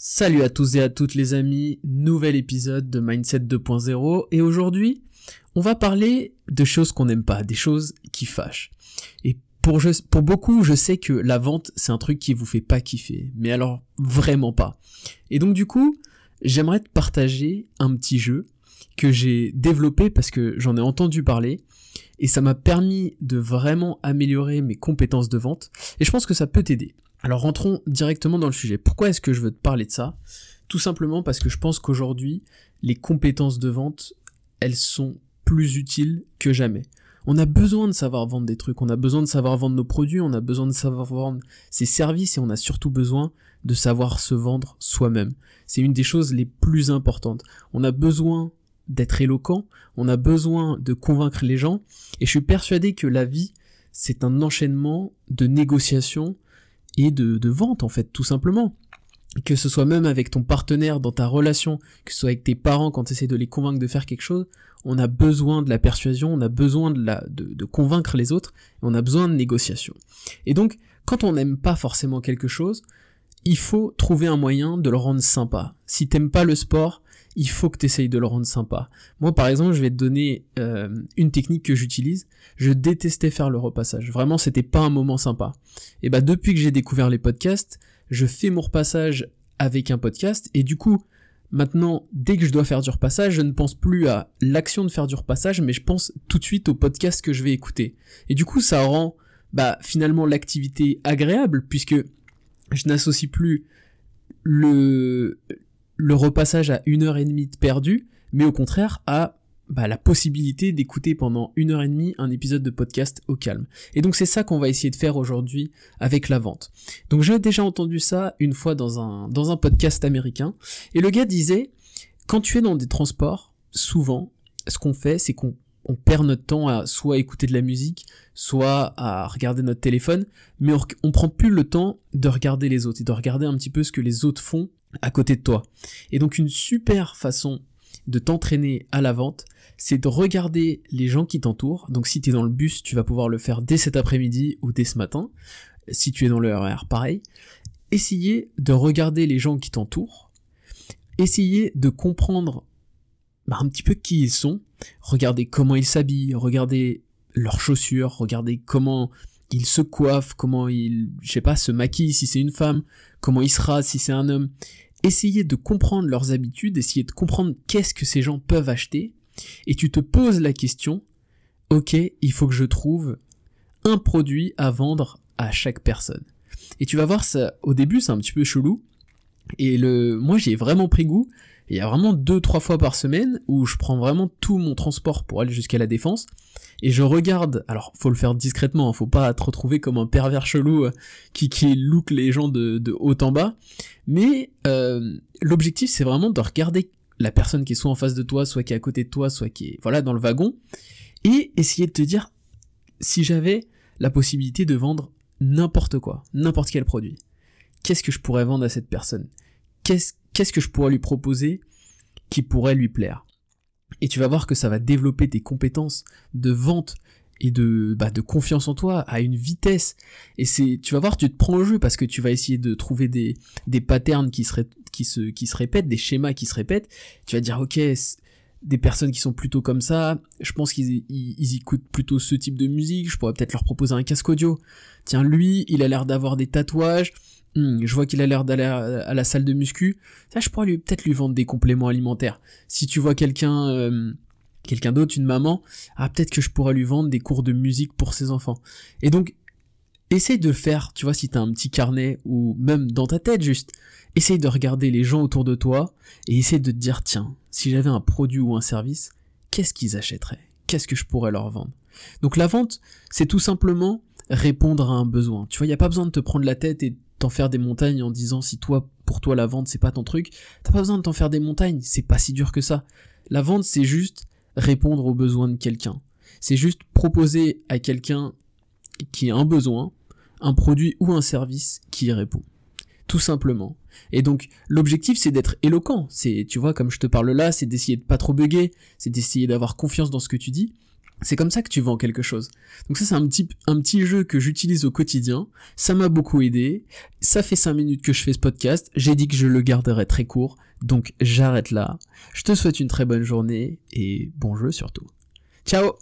Salut à tous et à toutes les amis, nouvel épisode de Mindset 2.0 et aujourd'hui on va parler de choses qu'on n'aime pas, des choses qui fâchent. Et pour, beaucoup je sais que la vente c'est un truc qui vous fait pas kiffer, mais alors vraiment pas. Et donc du coup j'aimerais te partager un petit jeu que j'ai développé parce que j'en ai entendu parler et ça m'a permis de vraiment améliorer mes compétences de vente et je pense que ça peut t'aider. Alors rentrons directement dans le sujet. Pourquoi est-ce que je veux te parler de ça? Tout simplement parce que je pense qu'aujourd'hui, les compétences de vente, elles sont plus utiles que jamais. On a besoin de savoir vendre des trucs, on a besoin de savoir vendre nos produits, on a besoin de savoir vendre ses services et on a surtout besoin de savoir se vendre soi-même. C'est une des choses les plus importantes. On a besoin d'être éloquent, on a besoin de convaincre les gens et je suis persuadé que la vie, c'est un enchaînement de négociations, et de, vente en fait tout simplement que ce soit même avec ton partenaire dans ta relation, que ce soit avec tes parents quand tu essaies de les convaincre de faire quelque chose, on a besoin de la persuasion, on a besoin de, la, de, convaincre les autres, on a besoin de négociation. Et donc, quand on n'aime pas forcément quelque chose, il faut trouver un moyen de le rendre sympa. Si t'aimes pas le sport, il faut que tu essayes de le rendre sympa. Moi, par exemple, je vais te donner euh, une technique que j'utilise. Je détestais faire le repassage. Vraiment, c'était pas un moment sympa. Et bah, depuis que j'ai découvert les podcasts, je fais mon repassage avec un podcast et du coup, Maintenant, dès que je dois faire du repassage, je ne pense plus à l'action de faire du repassage, mais je pense tout de suite au podcast que je vais écouter. Et du coup, ça rend bah, finalement l'activité agréable, puisque je n'associe plus le, le repassage à une heure et demie de perdu, mais au contraire à bah, la possibilité d'écouter pendant une heure et demie un épisode de podcast au calme. Et donc c'est ça qu'on va essayer de faire aujourd'hui avec la vente. Donc j'ai déjà entendu ça une fois dans un, dans un podcast américain, et le gars disait, quand tu es dans des transports, souvent, ce qu'on fait, c'est qu'on on perd notre temps à soit écouter de la musique, soit à regarder notre téléphone, mais on, prend plus le temps de regarder les autres et de regarder un petit peu ce que les autres font à côté de toi. Et donc une super façon de t'entraîner à la vente, c'est de regarder les gens qui t'entourent. Donc si tu es dans le bus, tu vas pouvoir le faire dès cet après-midi ou dès ce matin. Si tu es dans le RER, pareil. Essayez de regarder les gens qui t'entourent. Essayez de comprendre bah, un petit peu qui ils sont. Regardez comment ils s'habillent, regardez leurs chaussures, regardez comment ils se coiffent, comment ils, je sais pas, se maquillent si c'est une femme, comment ils se rasent si c'est un homme. Essayez de comprendre leurs habitudes, essayez de comprendre qu'est-ce que ces gens peuvent acheter, et tu te poses la question, ok, il faut que je trouve un produit à vendre à chaque personne. Et tu vas voir ça, au début c'est un petit peu chelou, et le, moi j'ai vraiment pris goût, il y a vraiment deux, trois fois par semaine où je prends vraiment tout mon transport pour aller jusqu'à la défense, et je regarde, alors faut le faire discrètement, hein, faut pas te retrouver comme un pervers chelou euh, qui, qui look les gens de, haut en bas, mais euh, l'objectif c'est vraiment de regarder la personne qui est soit en face de toi, soit qui est à côté de toi, soit qui est voilà dans le wagon, et essayer de te dire si j'avais la possibilité de vendre n'importe quoi, n'importe quel produit, qu'est-ce que je pourrais vendre à cette personne? Qu'est-ce que je pourrais lui proposer qui pourrait lui plaire? Et tu vas voir que ça va développer tes compétences de vente et de, bah, de confiance en toi à une vitesse. Et c'est, tu vas voir, tu te prends au jeu parce que tu vas essayer de trouver des, patterns qui se, répètent, des schémas qui se répètent. Tu vas dire, ok, des personnes qui sont plutôt comme ça, je pense qu'ils ils, écoutent plutôt ce type de musique, je pourrais peut-être leur proposer un casque audio. Tiens, lui, il a l'air d'avoir des tatouages, Hmm, je vois qu'il a l'air d'aller à la salle de muscu. Ça, je pourrais lui peut-être lui vendre des compléments alimentaires. Si tu vois quelqu'un, euh, quelqu'un d'autre, une maman, ah peut-être que je pourrais lui vendre des cours de musique pour ses enfants. Et donc, essaye de le faire. Tu vois, si t'as un petit carnet ou même dans ta tête juste, essaye de regarder les gens autour de toi et essaye de te dire tiens, si j'avais un produit ou un service, qu'est-ce qu'ils achèteraient? Qu'est-ce que je pourrais leur vendre? Donc la vente, c'est tout simplement répondre à un besoin. Tu vois, il n'y a pas besoin de te prendre la tête et t'en faire des montagnes en disant si toi, pour toi, la vente, c'est pas ton truc. T'as pas besoin de t'en faire des montagnes, c'est pas si dur que ça. La vente, c'est juste répondre aux besoins de quelqu'un. C'est juste proposer à quelqu'un qui a un besoin, un produit ou un service qui y répond. Tout simplement. Et donc, l'objectif, c'est d'être éloquent. C'est, tu vois, comme je te parle là, c'est d'essayer de pas trop bugger, c'est d'essayer d'avoir confiance dans ce que tu dis. C'est comme ça que tu vends quelque chose. Donc ça c'est un petit, un petit jeu que j'utilise au quotidien. Ça m'a beaucoup aidé. Ça fait 5 minutes que je fais ce podcast. J'ai dit que je le garderai très court. Donc j'arrête là. Je te souhaite une très bonne journée et bon jeu surtout. Ciao